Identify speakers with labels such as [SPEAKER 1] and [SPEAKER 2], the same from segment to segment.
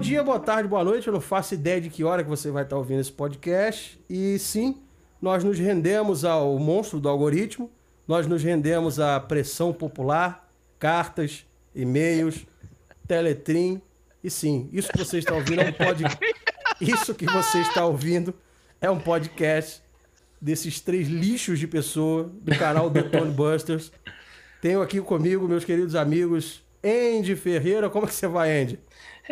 [SPEAKER 1] dia, boa tarde, boa noite. Eu não faço ideia de que hora que você vai estar ouvindo esse podcast. E sim, nós nos rendemos ao monstro do algoritmo, nós nos rendemos à pressão popular, cartas, e-mails, teletrim. E sim, isso que você está ouvindo é um podcast. Isso que você está ouvindo é um podcast desses três lixos de pessoa do canal do Tony Busters. Tenho aqui comigo meus queridos amigos Andy Ferreira. Como é que você vai, Andy?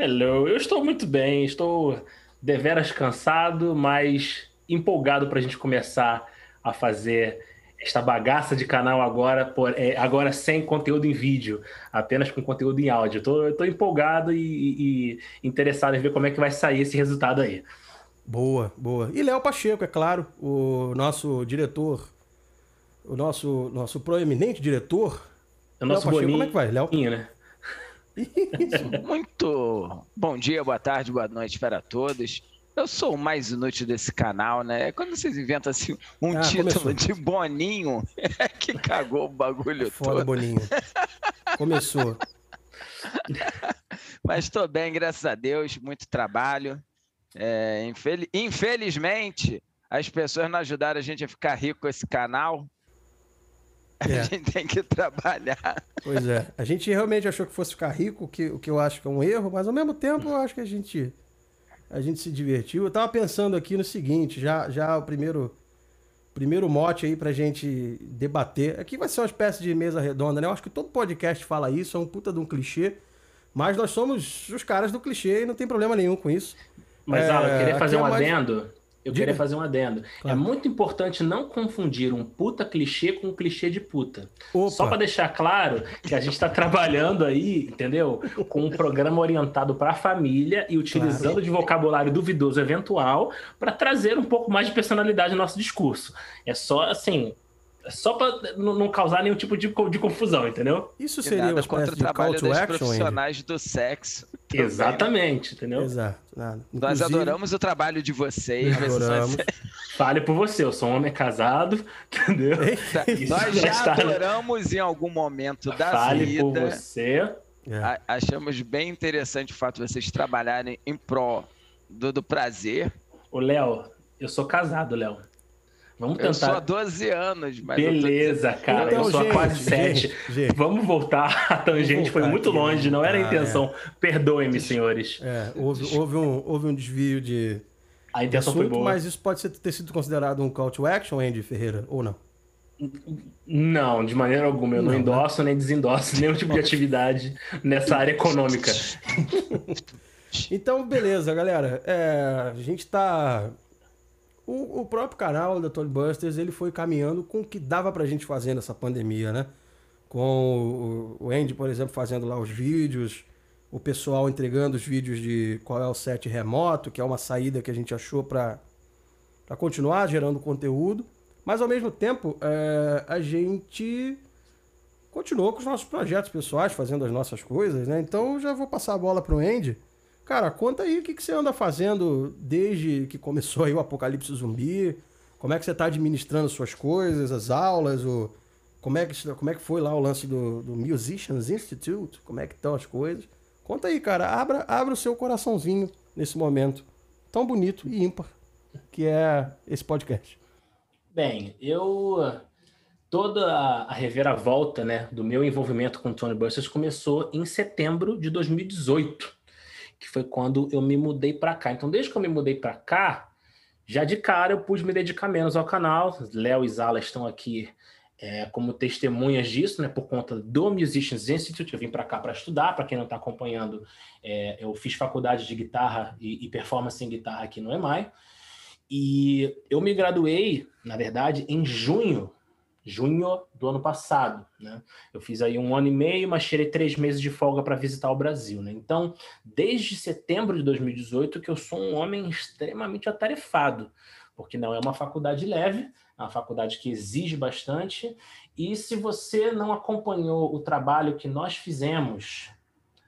[SPEAKER 2] Hello, eu estou muito bem, estou deveras cansado, mas empolgado para a gente começar a fazer esta bagaça de canal agora, por, é, agora sem conteúdo em vídeo, apenas com conteúdo em áudio. Estou empolgado e, e, interessado em ver como é que vai sair esse resultado aí.
[SPEAKER 1] Boa, boa. E Léo Pacheco, é claro, o nosso diretor, o nosso, nosso proeminente diretor.
[SPEAKER 2] É o nosso Léo Pacheco,
[SPEAKER 1] como é que vai, Léo?
[SPEAKER 2] Né?
[SPEAKER 3] Isso. Muito bom dia, boa tarde, boa noite para todos. Eu sou o mais inútil desse canal, né? Quando vocês inventam assim um ah, título começou. de Boninho, é que cagou o bagulho
[SPEAKER 1] Foda, todo. Boninho. Começou.
[SPEAKER 3] Mas estou bem, graças a Deus, muito trabalho. É, infel... Infelizmente, as pessoas não ajudaram a gente a ficar rico com esse canal. É. A gente tem que trabalhar.
[SPEAKER 1] Pois é. A gente realmente achou que fosse ficar rico, que, o que eu acho que é um erro, mas ao mesmo tempo eu acho que a gente, a gente se divertiu. Eu tava pensando aqui no seguinte, já, já o primeiro, primeiro mote aí pra gente debater. Aqui vai ser uma espécie de mesa redonda, né? Eu acho que todo podcast fala isso, é um puta de um clichê. Mas nós somos os caras do clichê e não tem problema nenhum com isso.
[SPEAKER 2] Mas, é, Alan, eu queria fazer um é mais... adendo. Eu Diga. queria fazer um adendo. É claro. É muito importante não confundir um puta clichê com um clichê de puta. Opa. Só para deixar claro que a gente está trabalhando aí, entendeu? Com um programa orientado para a família e utilizando claro. de vocabulário duvidoso eventual para trazer um pouco mais de personalidade no nosso discurso. É só assim, só para não causar nenhum tipo de, de confusão, entendeu?
[SPEAKER 1] Isso seria uma espécie de call to action,
[SPEAKER 3] profissionais do sexo.
[SPEAKER 2] Exatamente, entendeu?
[SPEAKER 1] Exato.
[SPEAKER 3] Nada. Nós adoramos o trabalho de vocês.
[SPEAKER 1] Adoramos.
[SPEAKER 2] Fale por você, eu sou um homem casado, entendeu?
[SPEAKER 3] Nós já está... adoramos em algum momento da
[SPEAKER 2] Fale
[SPEAKER 3] vida.
[SPEAKER 2] Fale por você.
[SPEAKER 3] É. Achamos bem interessante o fato de vocês trabalharem em pró do, do prazer.
[SPEAKER 2] O Léo, eu sou casado, Léo. Vamos tentar. Eu
[SPEAKER 3] sou há 12 anos, mas.
[SPEAKER 2] Beleza, tô... cara. Então, eu sou há quase 7. Vamos voltar. A tangente foi muito aqui, longe, não era a intenção. É. Perdoem-me, senhores.
[SPEAKER 1] É, houve, houve, um, houve um desvio de.
[SPEAKER 2] A intenção assunto, foi boa.
[SPEAKER 1] Mas isso pode ser, ter sido considerado um call to action, Andy Ferreira, ou não?
[SPEAKER 2] Não, de maneira alguma. Eu não, não né? endosso né? nem desendosso nenhum tipo de atividade nessa área econômica.
[SPEAKER 1] então, beleza, galera. É, a gente está o, o próprio canal da Tony Busters, ele foi caminhando com o que dava pra gente fazer nessa pandemia, né? Com o, o Andy, por exemplo, fazendo lá os vídeos, o pessoal entregando os vídeos de qual é o set remoto, que é uma saída que a gente achou para continuar gerando conteúdo. Mas ao mesmo tempo, é, a gente continuou com os nossos projetos pessoais, fazendo as nossas coisas, né? Então já vou passar a bola pro Andy Cara, conta aí o que, que você anda fazendo desde que começou aí o Apocalipse Zumbi. Como é que você está administrando suas coisas, as aulas, o... como, é que, como é que foi lá o lance do, do Musicians Institute? Como é que estão as coisas? Conta aí, cara. Abra, abra o seu coraçãozinho nesse momento tão bonito e ímpar que é esse podcast.
[SPEAKER 2] Bem, eu toda a reviravolta né, do meu envolvimento com o Tony Busters começou em setembro de 2018 que foi quando eu me mudei para cá. Então, desde que eu me mudei para cá, já de cara eu pude me dedicar menos ao canal. Léo e Zala estão aqui é, como testemunhas disso, né, por conta do Musicians Institute. Eu vim para cá para estudar. Para quem não está acompanhando, é, eu fiz faculdade de guitarra e, e performance em guitarra aqui no EMAI. E eu me graduei, na verdade, em junho junho do ano passado, né? Eu fiz aí um ano e meio, mas tirei três meses de folga para visitar o Brasil, né? Então, desde setembro de 2018 que eu sou um homem extremamente atarefado, porque não é uma faculdade leve, é uma faculdade que exige bastante, e se você não acompanhou o trabalho que nós fizemos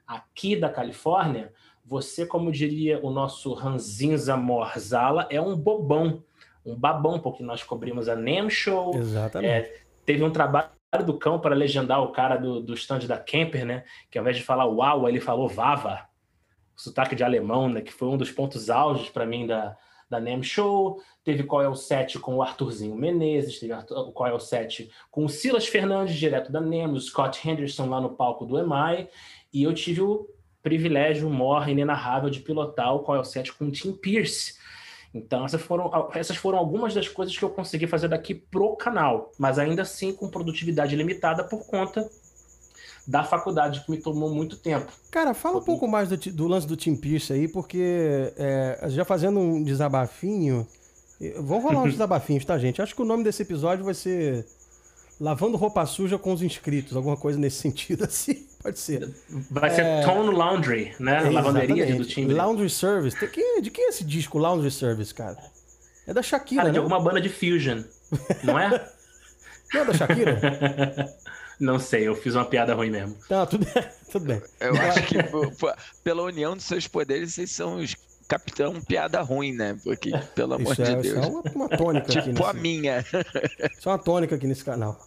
[SPEAKER 2] aqui da Califórnia, você, como diria o nosso Ranzinza Morzala, é um bobão, um babão, porque nós cobrimos a NEM Show.
[SPEAKER 1] Exatamente.
[SPEAKER 2] É, teve um trabalho do cão para legendar o cara do, do stand da Camper, né? Que ao invés de falar uau, ele falou vava. sotaque de alemão, né? Que foi um dos pontos auges para mim da, da NEM Show. Teve Qual é o Set com o Arthurzinho Menezes, teve o Qual é o Set com o Silas Fernandes, direto da NEM, o Scott Henderson lá no palco do EMI. E eu tive o privilégio, morre inenarrável de pilotar o Qual é o Set com o Tim Pierce. Então, essas foram, essas foram algumas das coisas que eu consegui fazer daqui pro canal, mas ainda assim com produtividade limitada por conta da faculdade, que me tomou muito tempo.
[SPEAKER 1] Cara, fala um pouco mais do, do lance do Tim Pierce aí, porque é, já fazendo um desabafinho. Vamos rolar uns desabafinhos, tá, gente? Acho que o nome desse episódio vai ser Lavando Roupa Suja com os Inscritos, alguma coisa nesse sentido assim. Pode ser.
[SPEAKER 2] Vai ser é... Tone Laundry, né? É, Lavanderia do time.
[SPEAKER 1] Laundry Service. De quem, de quem é esse disco Laundry Service, cara? É da Shakira, cara,
[SPEAKER 2] né? de alguma banda de fusion, não é?
[SPEAKER 1] não é da Shakira?
[SPEAKER 2] Não sei, eu fiz uma piada ruim mesmo.
[SPEAKER 1] Tá, tudo bem. Tudo bem.
[SPEAKER 3] Eu acho que pela união dos seus poderes, vocês são os capitão piada ruim, né? Porque, pelo amor
[SPEAKER 1] isso
[SPEAKER 3] de
[SPEAKER 1] é,
[SPEAKER 3] Deus.
[SPEAKER 1] Isso é uma, uma tônica
[SPEAKER 3] tipo
[SPEAKER 1] aqui. Tipo
[SPEAKER 3] a minha.
[SPEAKER 1] Isso é uma tônica aqui nesse canal.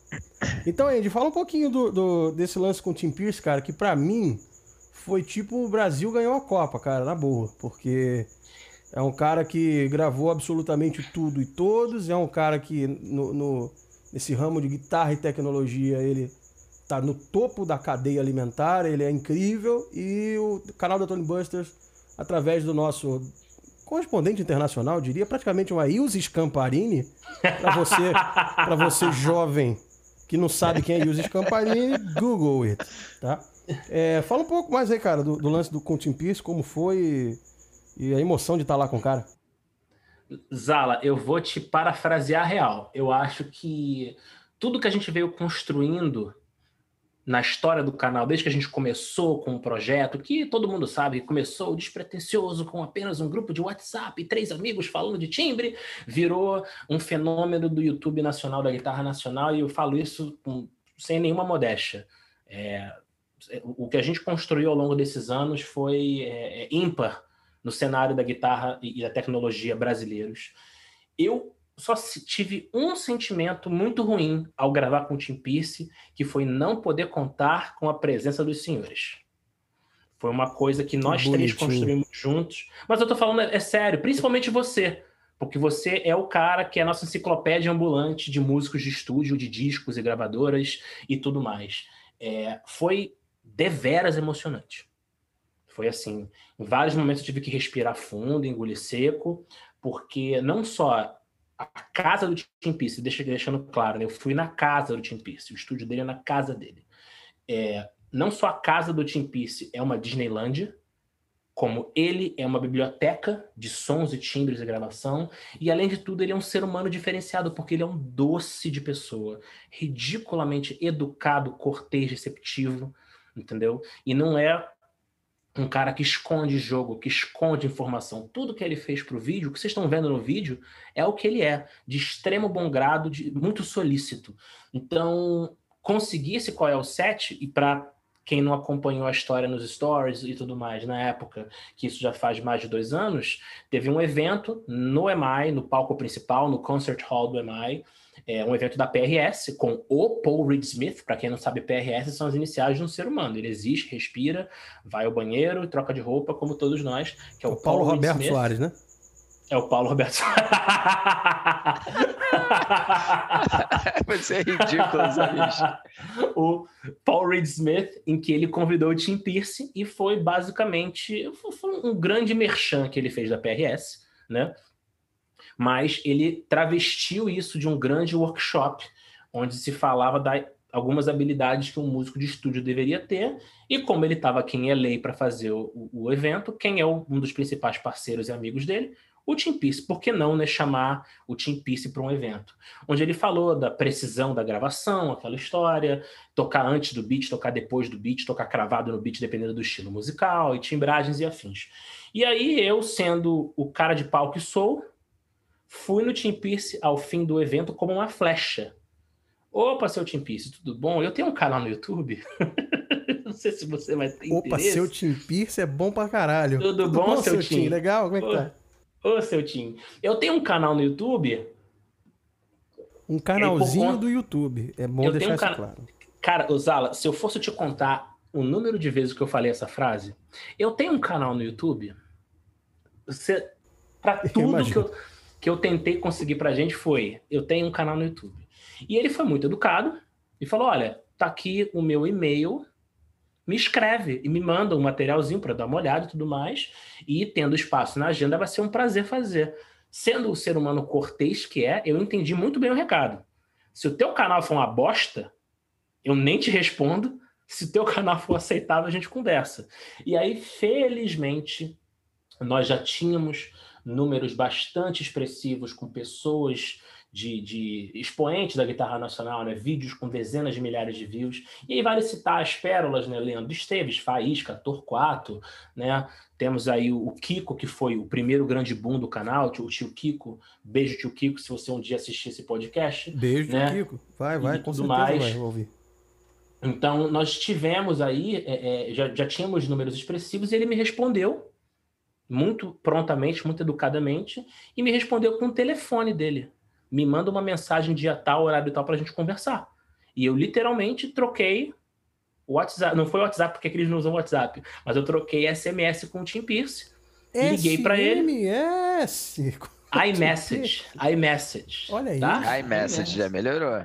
[SPEAKER 1] Então, Andy, fala um pouquinho do, do, desse lance com o Tim Pierce, cara, que pra mim foi tipo o Brasil ganhou a Copa, cara, na boa. Porque é um cara que gravou absolutamente tudo e todos, é um cara que no, no nesse ramo de guitarra e tecnologia ele tá no topo da cadeia alimentar, ele é incrível e o canal da Tony Busters, através do nosso correspondente internacional, diria praticamente uma Ilse Scamparini, para você, você jovem que não sabe quem é Ilse Scamparini, Google it, tá? É, fala um pouco mais aí, cara, do, do lance do Contin Pierce, como foi e, e a emoção de estar tá lá com o cara.
[SPEAKER 2] Zala, eu vou te parafrasear real. Eu acho que tudo que a gente veio construindo na história do canal, desde que a gente começou com o um projeto, que todo mundo sabe que começou despretensioso com apenas um grupo de WhatsApp e três amigos falando de timbre, virou um fenômeno do YouTube nacional, da guitarra nacional, e eu falo isso com, sem nenhuma modéstia. É, o que a gente construiu ao longo desses anos foi é, é ímpar no cenário da guitarra e da tecnologia brasileiros. Eu só tive um sentimento muito ruim ao gravar com o Tim Pierce, que foi não poder contar com a presença dos senhores. Foi uma coisa que nós três construímos juntos. Mas eu tô falando, é sério, principalmente você. Porque você é o cara que é a nossa enciclopédia ambulante de músicos de estúdio, de discos e gravadoras e tudo mais. É, foi deveras emocionante. Foi assim. Em vários momentos eu tive que respirar fundo, engolir seco, porque não só a casa do Tim Pierce, deixa, deixando claro, né? eu fui na casa do Tim Pierce, o estúdio dele é na casa dele. É, não só a casa do Tim Pierce é uma Disneylândia, como ele é uma biblioteca de sons e timbres e gravação, e além de tudo, ele é um ser humano diferenciado, porque ele é um doce de pessoa, ridiculamente educado, cortês, receptivo, entendeu? E não é um cara que esconde jogo, que esconde informação. Tudo que ele fez para o vídeo, o que vocês estão vendo no vídeo, é o que ele é, de extremo bom grado, de muito solícito. Então, conseguir esse qual é o set, e para quem não acompanhou a história nos stories e tudo mais na época, que isso já faz mais de dois anos, teve um evento no EMI, no palco principal, no Concert Hall do EMI, é um evento da PRS com o Paul Reed Smith. Para quem não sabe, PRS são as iniciais de um ser humano. Ele existe, respira, vai ao banheiro, troca de roupa, como todos nós. Que é o, o
[SPEAKER 1] Paulo Paul Roberto Smith. Soares, né?
[SPEAKER 2] É o Paulo Roberto Soares.
[SPEAKER 3] Vai ser ridículo,
[SPEAKER 2] O Paul Reed Smith, em que ele convidou o Tim Pierce e foi basicamente foi um grande merchan que ele fez da PRS, né? Mas ele travestiu isso de um grande workshop, onde se falava da algumas habilidades que um músico de estúdio deveria ter, e como ele estava aqui em LA para fazer o, o, evento, quem é o, um dos principais parceiros e amigos dele? O Tim Peace. Por que não né, chamar o Tim Peace para um evento? Onde ele falou da precisão da gravação, aquela história, tocar antes do beat, tocar depois do beat, tocar cravado no beat, dependendo do estilo musical, e timbragens e afins. E aí eu, sendo o cara de pau que sou, Fui no Team Pierce ao fim do evento como uma flecha. Opa, seu Team Pierce, tudo bom? Eu tenho um canal no YouTube. Não sei se você vai ter
[SPEAKER 1] Opa,
[SPEAKER 2] interesse.
[SPEAKER 1] seu Team Pierce é bom pra caralho.
[SPEAKER 2] Tudo, tudo bom, bom, seu, seu Tim?
[SPEAKER 1] Legal? Como é que
[SPEAKER 2] ô,
[SPEAKER 1] tá?
[SPEAKER 2] Ô, seu Tim. Eu tenho um canal no YouTube.
[SPEAKER 1] Um canalzinho conta... do YouTube. É bom eu deixar um isso can... claro.
[SPEAKER 2] Cara, Osala, se eu fosse te contar o número de vezes que eu falei essa frase? Eu tenho um canal no YouTube. Você, para tudo que eu, que eu tentei conseguir pra gente foi, eu tenho um canal no YouTube. E ele foi muito educado e falou: "Olha, tá aqui o meu e-mail, me escreve e me manda um materialzinho para dar uma olhada e tudo mais. E tendo espaço na agenda, vai ser um prazer fazer. Sendo o ser humano cortês que é, eu entendi muito bem o recado. Se o teu canal for uma bosta, eu nem te respondo. Se o teu canal for aceitável, a gente conversa. E aí, felizmente, nós já tínhamos números bastante expressivos com pessoas de, de expoentes da guitarra nacional, né? vídeos com dezenas de milhares de views. E aí vale citar as pérolas, né? Leandro Esteves, Faísca, Torquato, né? Temos aí o Kiko, que foi o primeiro grande boom do canal, o tio Kiko. Beijo, tio Kiko, se você um dia assistir esse podcast.
[SPEAKER 1] Beijo,
[SPEAKER 2] né?
[SPEAKER 1] tio Kiko. Vai, vai,
[SPEAKER 2] e com tudo mais. vai ouvir. Então, nós tivemos aí, é, é, já, já tínhamos números expressivos, e ele me respondeu muito prontamente, muito educadamente, e me respondeu com o telefone dele me manda uma mensagem dia tal, horário tal, para a gente conversar. E eu literalmente troquei o WhatsApp. Não foi o WhatsApp porque eles não usam WhatsApp, mas eu troquei SMS com o Tim Pierce. Liguei para ele.
[SPEAKER 1] SMS.
[SPEAKER 2] iMessage. iMessage.
[SPEAKER 3] Olha aí. Tá? iMessage já melhorou.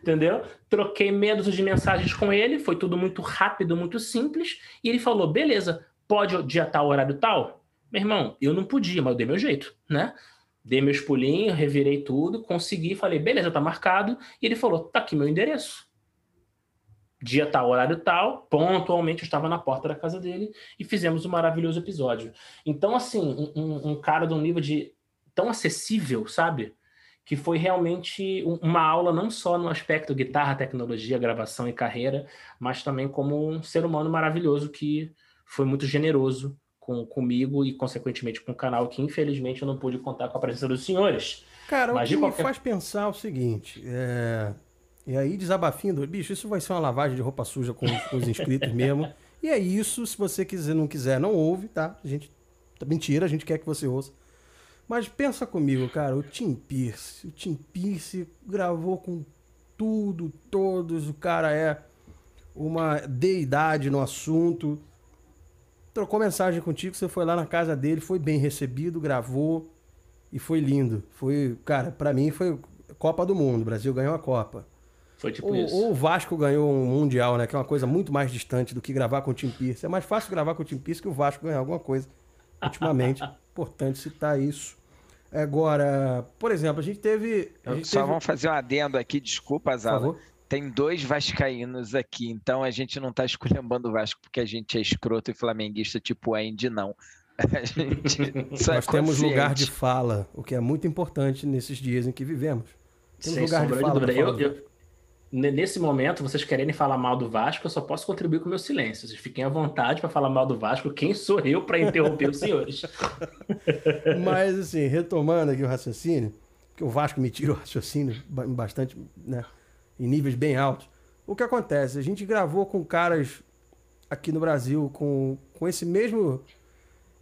[SPEAKER 2] Entendeu? Troquei medos de mensagens com ele. Foi tudo muito rápido, muito simples. E ele falou: beleza, pode dia tal, horário tal? Meu irmão, eu não podia, mas eu dei meu jeito, né? Dei meus pulinhos, revirei tudo, consegui, falei, beleza, tá marcado. E ele falou, tá aqui meu endereço. Dia tal, horário tal, pontualmente eu estava na porta da casa dele e fizemos um maravilhoso episódio. Então, assim, um, um cara de um nível de tão acessível, sabe? Que foi realmente uma aula não só no aspecto guitarra, tecnologia, gravação e carreira, mas também como um ser humano maravilhoso que foi muito generoso com, comigo e, consequentemente, com o canal, que infelizmente eu não pude contar com a presença dos senhores.
[SPEAKER 1] Cara, Mas o que qualquer... me faz pensar o seguinte, é... e aí desabafindo, bicho, isso vai ser uma lavagem de roupa suja com, com os inscritos mesmo. E é isso, se você quiser, não quiser, não ouve, tá? A gente. Tá mentira, a gente quer que você ouça. Mas pensa comigo, cara, o Tim Pierce. O Tim Pierce gravou com tudo, todos. O cara é uma deidade no assunto trocou mensagem contigo, você foi lá na casa dele, foi bem recebido, gravou e foi lindo. Foi, cara, para mim foi Copa do Mundo, o Brasil ganhou a Copa.
[SPEAKER 2] Foi tipo ou, isso.
[SPEAKER 1] Ou o Vasco ganhou um Mundial, né? Que é uma coisa muito mais distante do que gravar com o Tim Pierce. É mais fácil gravar com o Tim Pierce que o Vasco ganhar alguma coisa ultimamente. Importante citar isso. Agora, por exemplo, a gente teve. A gente
[SPEAKER 3] Só
[SPEAKER 1] teve...
[SPEAKER 3] vamos fazer um adendo aqui, desculpa, Zala tem dois vascaínos aqui, então a gente não está esculhambando o Vasco porque a gente é escroto e flamenguista tipo Andy, não. A
[SPEAKER 1] gente Nós é temos lugar de fala, o que é muito importante nesses dias em que vivemos. Temos
[SPEAKER 2] Sem lugar de fala. De eu, eu, nesse momento, vocês quererem falar mal do Vasco, eu só posso contribuir com o meu silêncio. Vocês fiquem à vontade para falar mal do Vasco. Quem sou eu para interromper os senhores?
[SPEAKER 1] Mas, assim, retomando aqui o raciocínio, que o Vasco me tira o raciocínio bastante, né? Em níveis bem altos. O que acontece? A gente gravou com caras aqui no Brasil com, com esse mesmo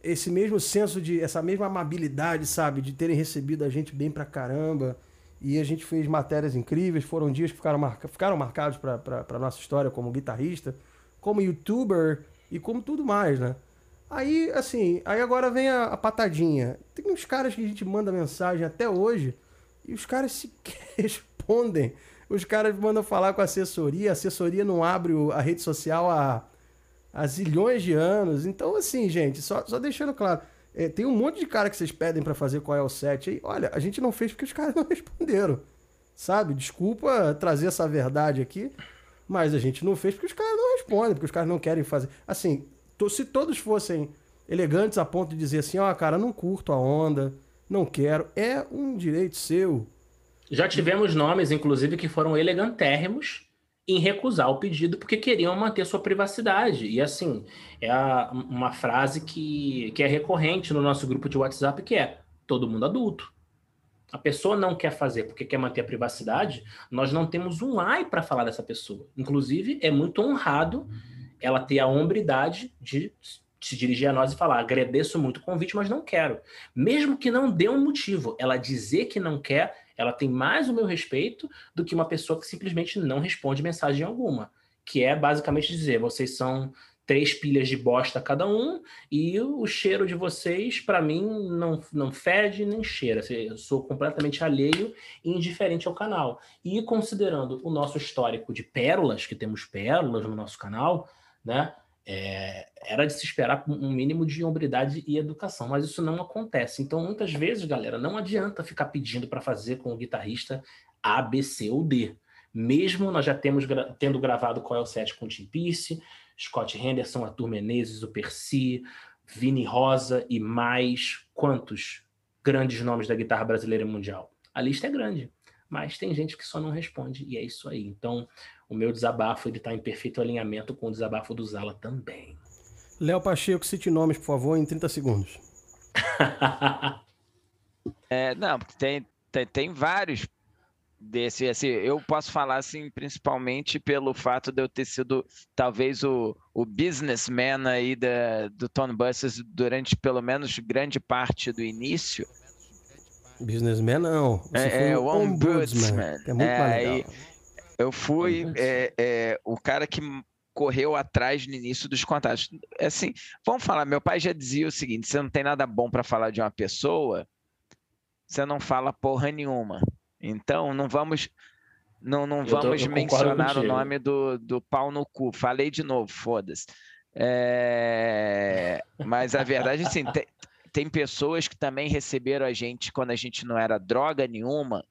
[SPEAKER 1] esse mesmo senso de essa mesma amabilidade, sabe, de terem recebido a gente bem pra caramba. E a gente fez matérias incríveis, foram dias que ficaram, marca, ficaram marcados pra nossa história como guitarrista, como youtuber e como tudo mais, né? Aí, assim, aí agora vem a, a patadinha. Tem uns caras que a gente manda mensagem até hoje e os caras sequer respondem. Os caras mandam falar com a assessoria, a assessoria não abre a rede social há, há zilhões de anos. Então, assim, gente, só, só deixando claro. É, tem um monte de cara que vocês pedem para fazer qual é o set aí. Olha, a gente não fez porque os caras não responderam. Sabe? Desculpa trazer essa verdade aqui, mas a gente não fez porque os caras não respondem, porque os caras não querem fazer. Assim, to, se todos fossem elegantes a ponto de dizer assim, ó, oh, cara, não curto a onda, não quero, é um direito seu.
[SPEAKER 2] Já tivemos nomes, inclusive, que foram elegantérrimos em recusar o pedido porque queriam manter sua privacidade. E assim, é a, uma frase que, que é recorrente no nosso grupo de WhatsApp, que é todo mundo adulto. A pessoa não quer fazer porque quer manter a privacidade, nós não temos um ai para falar dessa pessoa. Inclusive, é muito honrado ela ter a hombridade de se dirigir a nós e falar: agradeço muito o convite, mas não quero. Mesmo que não dê um motivo, ela dizer que não quer ela tem mais o meu respeito do que uma pessoa que simplesmente não responde mensagem alguma. que é basicamente dizer, vocês são três pilhas de bosta cada um e o cheiro de vocês, para mim, não, não fede nem cheira. Eu sou completamente alheio e indiferente ao canal. E considerando o nosso histórico de pérolas, que temos pérolas no nosso canal, né? É, era de se esperar um mínimo de hombridade e educação, mas isso não acontece. Então, muitas vezes, galera, não adianta ficar pedindo para fazer com o guitarrista A, B, C ou D. Mesmo nós já temos tendo gravado qual é o set com o Tim Pierce, Scott Henderson, Arthur Menezes, o Percy, Vini Rosa e mais quantos grandes nomes da guitarra brasileira mundial? A lista é grande, mas tem gente que só não responde e é isso aí. Então, o meu desabafo ele está em perfeito alinhamento com o desabafo do Zala também.
[SPEAKER 1] Léo Pacheco, cite nomes, por favor, em 30 segundos.
[SPEAKER 3] é, não, tem, tem, tem vários desse, assim, eu posso falar assim, principalmente pelo fato de eu ter sido talvez o, o businessman aí da, do Tony Busters durante pelo menos grande parte do início.
[SPEAKER 1] Businessman não,
[SPEAKER 3] você é, foi é, o ombudsman.
[SPEAKER 1] É muito é, legal.
[SPEAKER 3] Eu fui é, é, o cara que correu atrás no início dos contatos. Assim, vamos falar, meu pai já dizia o seguinte, você não tem nada bom para falar de uma pessoa, você não fala porra nenhuma. Então, não vamos não, não vamos mencionar o nome do, do pau no cu. Falei de novo, foda-se. É... Mas a verdade, assim, tem, tem pessoas que também receberam a gente quando a gente não era droga nenhuma,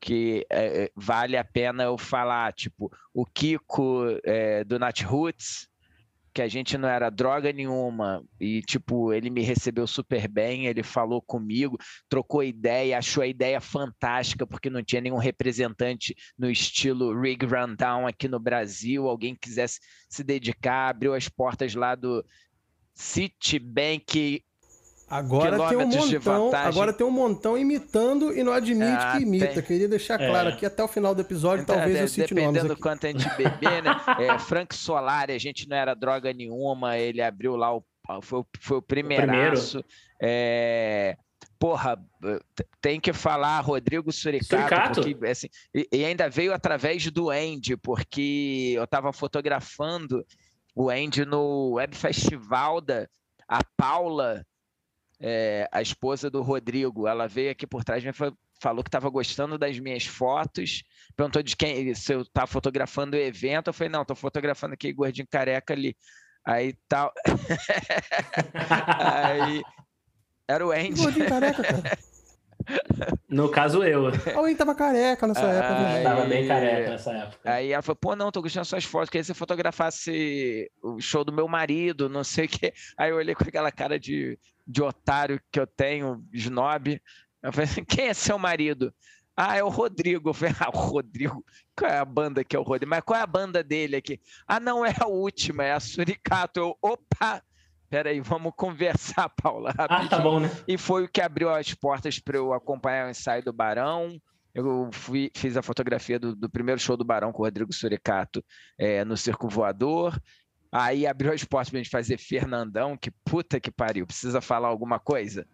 [SPEAKER 3] que é, vale a pena eu falar, tipo, o Kiko é, do Nat Roots, que a gente não era droga nenhuma e tipo ele me recebeu super bem, ele falou comigo, trocou ideia, achou a ideia fantástica porque não tinha nenhum representante no estilo Rig Rundown aqui no Brasil, alguém quisesse se dedicar, abriu as portas lá do Citibank
[SPEAKER 1] Agora tem um montão, agora tem um montão imitando e não admite ah, que imita. Tem... Queria deixar claro é. aqui até o final do episódio, então, talvez é, eu cite
[SPEAKER 3] nomes
[SPEAKER 1] Dependendo
[SPEAKER 3] do quanto a gente beber, né? É, Frank Solari, a gente não era droga nenhuma, ele abriu lá o foi, foi o primeiraço. O primeiro. É, porra, tem que falar Rodrigo Suricato, Suricato? Porque, assim, e, e, ainda veio através do Andy, porque eu estava fotografando o Andy no Web Festival da a Paula é, a esposa do Rodrigo, ela veio aqui por trás e falou que estava gostando das minhas fotos, perguntou de quem se eu estava fotografando o evento, eu falei, não, estou fotografando aqui gordinho careca ali. Aí tal. Aí era o Andy.
[SPEAKER 1] Gordinho careca, cara.
[SPEAKER 2] No caso, eu.
[SPEAKER 1] Alguém tava careca nessa aí, época.
[SPEAKER 2] Né? Tava bem careca nessa época.
[SPEAKER 3] Aí ela falou, pô, não, tô gostando das suas fotos. Queria que você fotografasse o show do meu marido, não sei o quê. Aí eu olhei com aquela cara de, de otário que eu tenho, snob. Eu falei, quem é seu marido? Ah, é o Rodrigo. Eu falei, ah, o Rodrigo. Qual é a banda que é o Rodrigo? Mas qual é a banda dele aqui? Ah, não é a última, é a Suricato. Eu, opa! Peraí, vamos conversar, Paula.
[SPEAKER 2] Rapidinho. Ah, tá bom, né?
[SPEAKER 3] E foi o que abriu as portas para eu acompanhar o ensaio do Barão. Eu fui, fiz a fotografia do, do, primeiro show do Barão com o Rodrigo Suricato é, no Circo Voador. Aí abriu as portas para a gente fazer Fernandão, que puta que pariu. Precisa falar alguma coisa?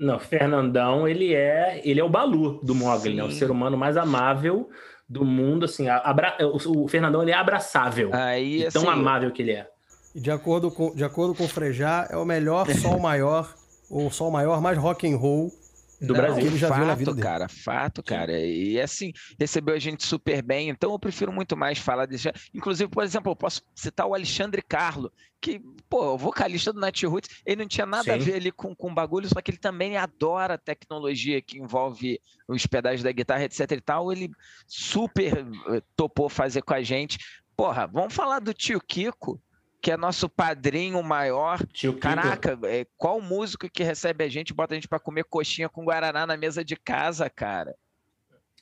[SPEAKER 2] Não, Fernandão, ele é, ele é o Balu do Mogli, né? O ser humano mais amável do mundo, assim, abra... o Fernandão ele é abraçável,
[SPEAKER 3] Aí,
[SPEAKER 2] assim, tão amável que ele é.
[SPEAKER 1] De acordo com, de acordo com o Frejá, é o melhor sol maior, ou sol maior mais rock and roll do Não, Brasil.
[SPEAKER 3] Ele já fato, viu na vida dele. cara, fato, cara. E assim, recebeu a gente super bem, então eu prefiro muito mais falar desse. Inclusive, por exemplo, eu posso citar o Alexandre Carlo, que, pô, o vocalista do Night Roots, ele não tinha nada Sim. a ver ali com, com bagulho, só que ele também adora tecnologia que envolve os pedais da guitarra, etc e tal. Ele super eh, topou fazer com a gente. Porra, vamos falar do tio Kiko que é nosso padrinho maior. Tio Caraca, é, qual músico que recebe a gente, bota a gente para comer coxinha com guaraná na mesa de casa, cara?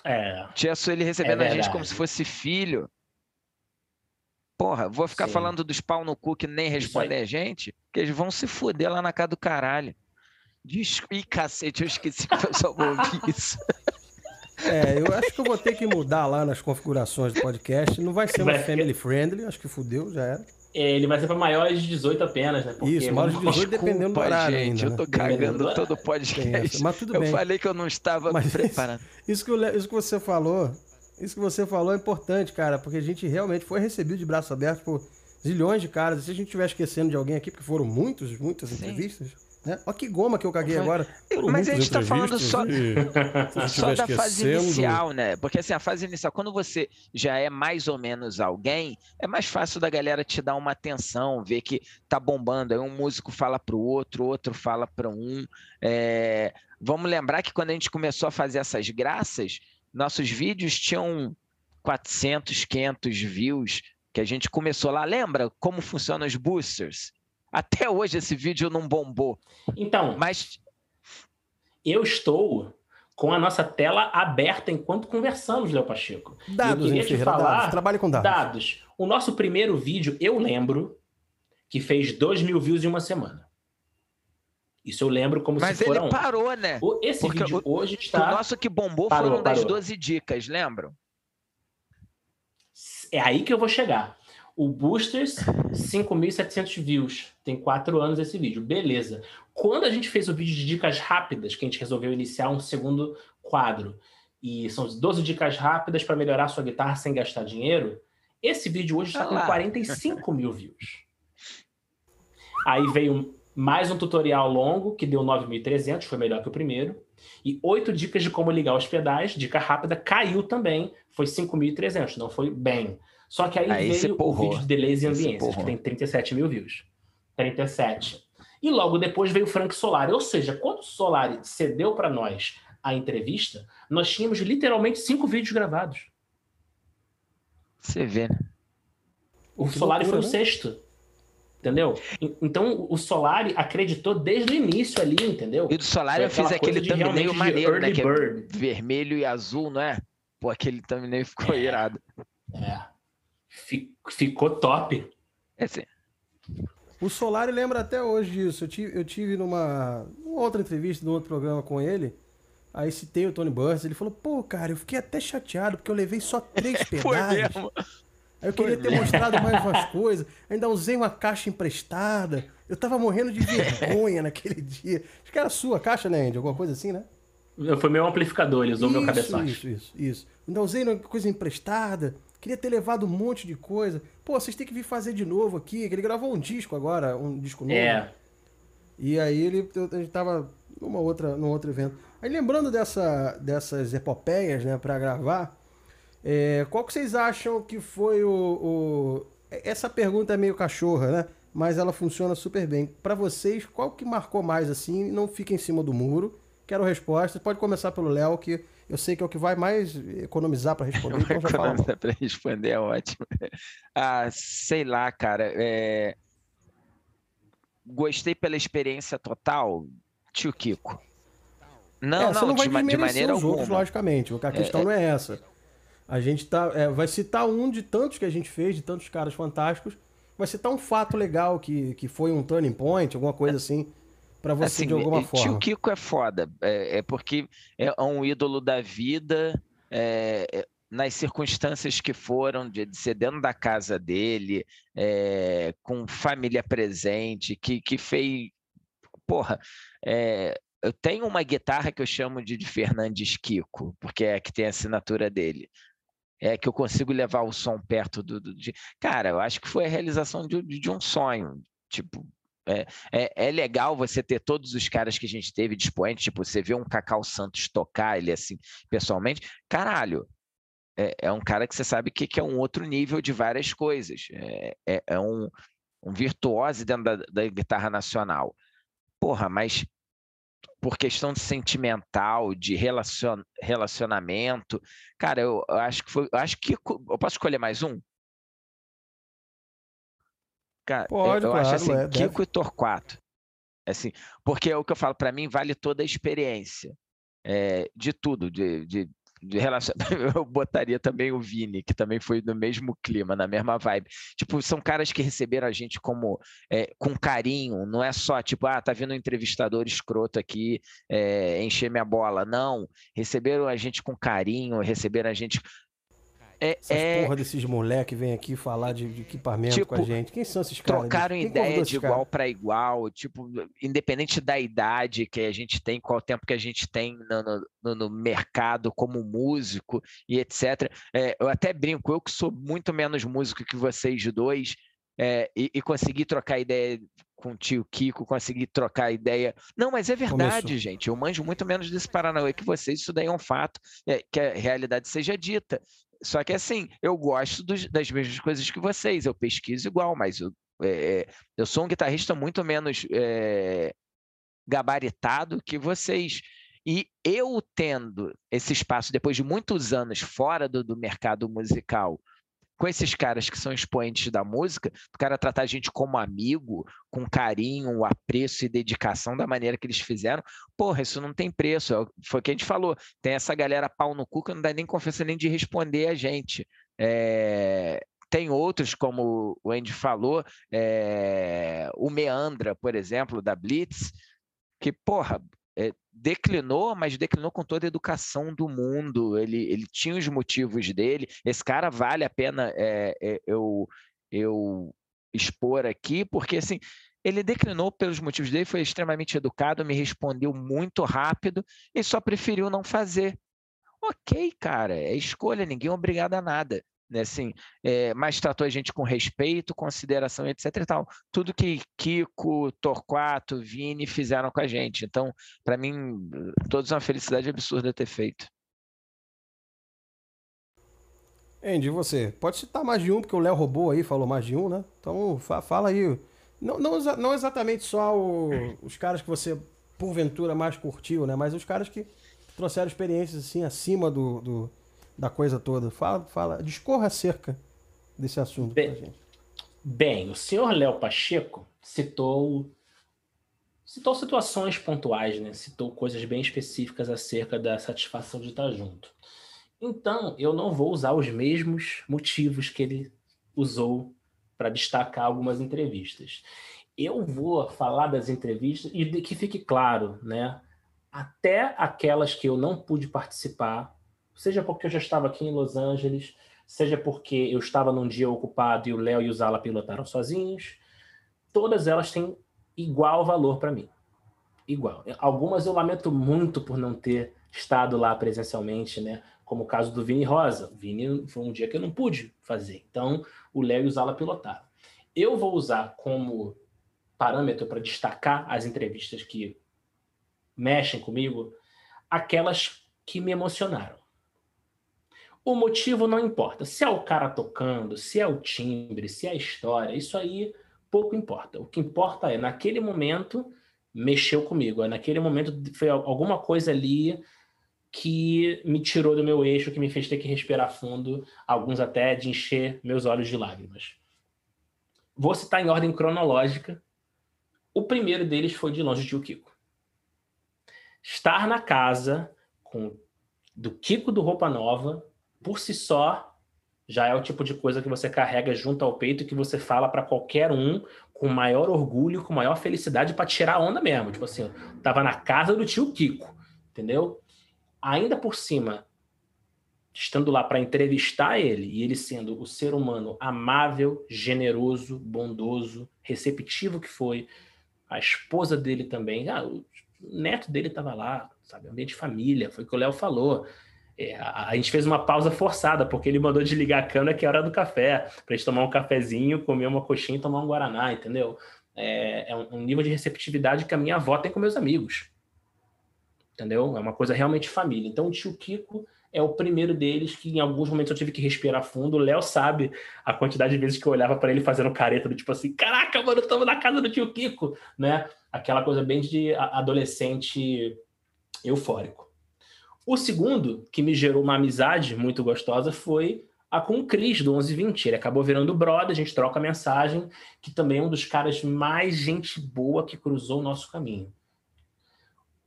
[SPEAKER 2] É.
[SPEAKER 3] Tia Sueli recebendo é a gente como se fosse filho. Porra, vou ficar Sim. falando dos pau no cu que nem respondem a gente, que eles vão se fuder lá na casa do caralho. Desculpa, Ih, cacete, eu esqueci que eu só vou ouvir isso.
[SPEAKER 1] É, eu acho que eu vou ter que mudar lá nas configurações do podcast. Não vai ser uma family friendly, acho que fudeu, já era.
[SPEAKER 2] É, ele vai ser para maiores de 18 apenas, né?
[SPEAKER 1] Porque Isso, maiores de 18 dependendo do horário gente,
[SPEAKER 3] ainda, eu tô né? cagando todo o podcast.
[SPEAKER 1] Mas tudo
[SPEAKER 3] eu
[SPEAKER 1] bem.
[SPEAKER 3] falei que eu não estava Mas preparado.
[SPEAKER 1] Isso, isso, que eu, isso que você falou Isso que você falou é importante, cara, porque a gente realmente foi recebido de braços abertos por zilhões de caras. Se a gente estiver esquecendo de alguém aqui, porque foram muitos, muitas Sim. entrevistas. Né? Olha que goma que eu caguei agora.
[SPEAKER 3] Mas a gente está falando só, só da fase inicial, né? Porque assim, a fase inicial, quando você já é mais ou menos alguém, é mais fácil da galera te dar uma atenção, ver que tá bombando. Aí um músico fala para o outro, outro fala para um. É... Vamos lembrar que quando a gente começou a fazer essas graças, nossos vídeos tinham 400, 500 views, que a gente começou lá. Lembra como funcionam os boosters? Até hoje esse vídeo não bombou.
[SPEAKER 2] Então, mas eu estou com a nossa tela aberta enquanto conversamos, Léo Pacheco.
[SPEAKER 1] Dados, eu queria te falar, dados. Trabalhe com dados.
[SPEAKER 2] Dados. O nosso primeiro vídeo, eu lembro, que fez 2 mil views em uma semana. Isso eu lembro como
[SPEAKER 3] Mas
[SPEAKER 2] se
[SPEAKER 3] fosse. Mas ele parou, né?
[SPEAKER 2] Esse Porque vídeo o, hoje está.
[SPEAKER 3] O nosso que bombou parou, foram parou. das 12 dicas, lembram?
[SPEAKER 2] É aí que eu vou chegar. O Boosters, 5.700 views. Tem quatro anos esse vídeo. Beleza. Quando a gente fez o vídeo de dicas rápidas, que a gente resolveu iniciar um segundo quadro, e são 12 dicas rápidas para melhorar sua guitarra sem gastar dinheiro, esse vídeo hoje está com 45 mil views. Aí veio mais um tutorial longo, que deu 9.300, foi melhor que o primeiro. E oito dicas de como ligar os pedais, dica rápida, caiu também, foi 5.300, não foi bem. Só que aí, aí veio o vídeo de Delays e Ambiências, que tem 37 mil views. 37. E logo depois veio o Frank Solari. Ou seja, quando o Solari cedeu para nós a entrevista, nós tínhamos literalmente cinco vídeos gravados.
[SPEAKER 3] Você vê, né?
[SPEAKER 2] O que Solari loucura, foi o né? sexto. Entendeu? Então o Solari acreditou desde o início ali, entendeu?
[SPEAKER 3] E do Solari eu fiz aquele thumbnail maneiro, né? Que é vermelho e azul, não é? Pô, aquele thumbnail ficou é. irado.
[SPEAKER 2] É. Ficou top.
[SPEAKER 3] É sim.
[SPEAKER 1] O Solari lembra até hoje disso. Eu tive, eu tive numa, numa outra entrevista, num outro programa com ele. Aí citei o Tony Burns. Ele falou: pô, cara, eu fiquei até chateado porque eu levei só três pedais. Aí eu queria ter mostrado mais umas coisas. Ainda usei uma caixa emprestada. Eu tava morrendo de vergonha naquele dia. Acho que era sua caixa, né, Andy? Alguma coisa assim, né?
[SPEAKER 2] Foi meu amplificador, ele usou isso, meu cabeçote.
[SPEAKER 1] Isso, isso, isso. Ainda usei uma coisa emprestada. Queria ter levado um monte de coisa. Pô, vocês têm que vir fazer de novo aqui. Ele gravou um disco agora, um disco novo. É. E aí ele, gente tava numa outra, num outro evento. Aí lembrando dessa, dessas epopeias, né, para gravar, é, qual que vocês acham que foi o, o, Essa pergunta é meio cachorra, né? Mas ela funciona super bem. Para vocês, qual que marcou mais assim? Não fica em cima do muro. Quero respostas. Pode começar pelo Léo, que eu sei que é o que vai mais economizar para responder. Então
[SPEAKER 3] economizar para responder é ótimo. Ah, sei lá, cara. É... Gostei pela experiência total, tio Kiko.
[SPEAKER 1] Não, é, não, não vai de, de maneira os alguma. outros, logicamente. A questão é, não é essa. A gente tá, é, vai citar um de tantos que a gente fez, de tantos caras fantásticos. Vai citar um fato legal que, que foi um turning point, alguma coisa assim para você assim, de alguma forma.
[SPEAKER 3] Tio Kiko é foda, é, é porque é um ídolo da vida, é, é, nas circunstâncias que foram, de, de ser dentro da casa dele, é, com família presente, que, que fez. Porra, é, eu tenho uma guitarra que eu chamo de, de Fernandes Kiko, porque é a que tem a assinatura dele é que eu consigo levar o som perto do, do de... cara eu acho que foi a realização de, de um sonho tipo é, é, é, legal você ter todos os caras que a gente teve disponíveis, tipo, você vê um Cacau Santos tocar ele assim, pessoalmente, caralho, é, é um cara que você sabe que, que, é um outro nível de várias coisas, é, é, é um, um virtuose dentro da, da, guitarra nacional. Porra, mas por questão de sentimental, de relacion, relacionamento, cara, eu, eu acho que foi, eu acho que eu posso escolher mais um? Cara, Pode, eu claro, acho assim, é, Kiko deve... e Torquato. Assim, porque é o que eu falo, para mim vale toda a experiência. É, de tudo, de, de, de relação. Eu botaria também o Vini, que também foi no mesmo clima, na mesma vibe. Tipo, são caras que receberam a gente como é, com carinho, não é só tipo, ah, tá vindo um entrevistador escroto aqui é, encher minha bola. Não, receberam a gente com carinho, receberam a gente
[SPEAKER 1] É, Essas é... porra desses moleques vêm aqui falar de, de equipamento tipo, com a tipo, gente. Quem são esses caras?
[SPEAKER 3] Trocaram ideia de igual para igual, tipo, independente da idade que a gente tem, qual tempo que a gente tem no, no, no mercado como músico e etc. É, eu até brinco, eu que sou muito menos músico que vocês dois, é, e, e conseguir trocar ideia com o tio Kiko, conseguir trocar ideia. Não, mas é verdade, Começou. gente. Eu manjo muito menos desse Paranauê que vocês, isso daí é um fato, é, que a realidade seja dita. Só que assim, eu gosto dos, das mesmas coisas que vocês, eu pesquiso igual, mas eu, é, é eu sou um guitarrista muito menos é, gabaritado que vocês. E eu tendo esse espaço, depois de muitos anos fora do, do mercado musical, com esses caras que são expoentes da música, o cara tratar a gente como amigo, com carinho, apreço e dedicação da maneira que eles fizeram, porra, isso não tem preço. É foi o que a gente falou. Tem essa galera pau no cu que não dá nem confiança nem de responder a gente. É... Tem outros, como o Andy falou, é... o Meandra, por exemplo, da Blitz, que, porra, é, declinou, mas declinou com toda a educação do mundo. Ele, ele tinha os motivos dele. Esse cara vale a pena é, é, eu, eu expor aqui, porque assim. Ele declinou pelos motivos dele, foi extremamente educado, me respondeu muito rápido e só preferiu não fazer. Ok, cara, é escolha, ninguém é obrigado a nada né, assim, é, mas tratou a gente com respeito, consideração, etc e tal. Tudo que Kiko, Torquato, Vini fizeram com a gente. Então, para mim, todos uma felicidade absurda ter feito.
[SPEAKER 1] Andy, você? Pode citar mais de um, porque o Léo roubou aí, falou mais de um, né? Então, fa fala aí. Não, não, não exatamente só o, os caras que você, porventura, mais curtiu, né? Mas os caras que trouxeram experiências, assim, acima do, do da coisa toda. Fala, fala, discorra acerca desse assunto
[SPEAKER 2] bem, gente. Bem, o senhor Léo Pacheco citou citou situações pontuais, né? Citou coisas bem específicas acerca da satisfação de estar junto. Então, eu não vou usar os mesmos motivos que ele usou para destacar algumas entrevistas. Eu vou falar das entrevistas e que fique claro, né? Até aquelas que eu não pude participar, seja porque eu já estava aqui em Los Angeles, seja porque eu estava num dia ocupado e o Léo e o Zala pilotaram sozinhos, todas elas têm igual valor para mim. Igual. Algumas eu lamento muito por não ter estado lá presencialmente, né? Como o caso do Vini Rosa. Vini foi um dia que eu não pude fazer. Então, o Léo e o Zala pilotaram. Eu vou usar como parâmetro para destacar as entrevistas que mexem comigo, aquelas que me emocionaram. O motivo não importa. Se é o cara tocando, se é o timbre, se é a história, isso aí pouco importa. O que importa é, naquele momento, mexeu comigo. É, naquele momento foi alguma coisa ali que me tirou do meu eixo, que me fez ter que respirar fundo, alguns até de encher meus olhos de lágrimas. Vou citar em ordem cronológica. O primeiro deles foi de longe de o Kiko. Estar na casa com do Kiko do Roupa Nova, por si só, já é o tipo de coisa que você carrega junto ao peito e que você fala para qualquer um com maior orgulho, com maior felicidade para tirar onda mesmo. Tipo assim, tava na casa do tio Kiko, entendeu? Ainda por cima, estando lá para entrevistar ele e ele sendo o ser humano amável, generoso, bondoso, receptivo que foi, a esposa dele também, ah, o neto dele estava lá, sabe, ambiente de família, foi o que o Léo falou. É, a, gente fez uma pausa forçada, porque ele mandou desligar a câmera que é hora do café, para gente tomar um cafezinho, comer uma coxinha e tomar um guaraná, entendeu? É, é um, nível de receptividade que a minha avó tem com meus amigos. Entendeu? É uma coisa realmente família. Então, o tio Kiko é o primeiro deles que em alguns momentos eu tive que respirar fundo. O Léo sabe a quantidade de vezes que eu olhava para ele fazendo careta do tipo assim, caraca, mano, estamos na casa do tio Kiko, né? Aquela coisa bem de adolescente eufórico. O segundo, que me gerou uma amizade muito gostosa, foi a com o Cris, do 1120. Ele acabou virando brother, a gente troca mensagem, que também é um dos caras mais gente boa que cruzou o nosso caminho.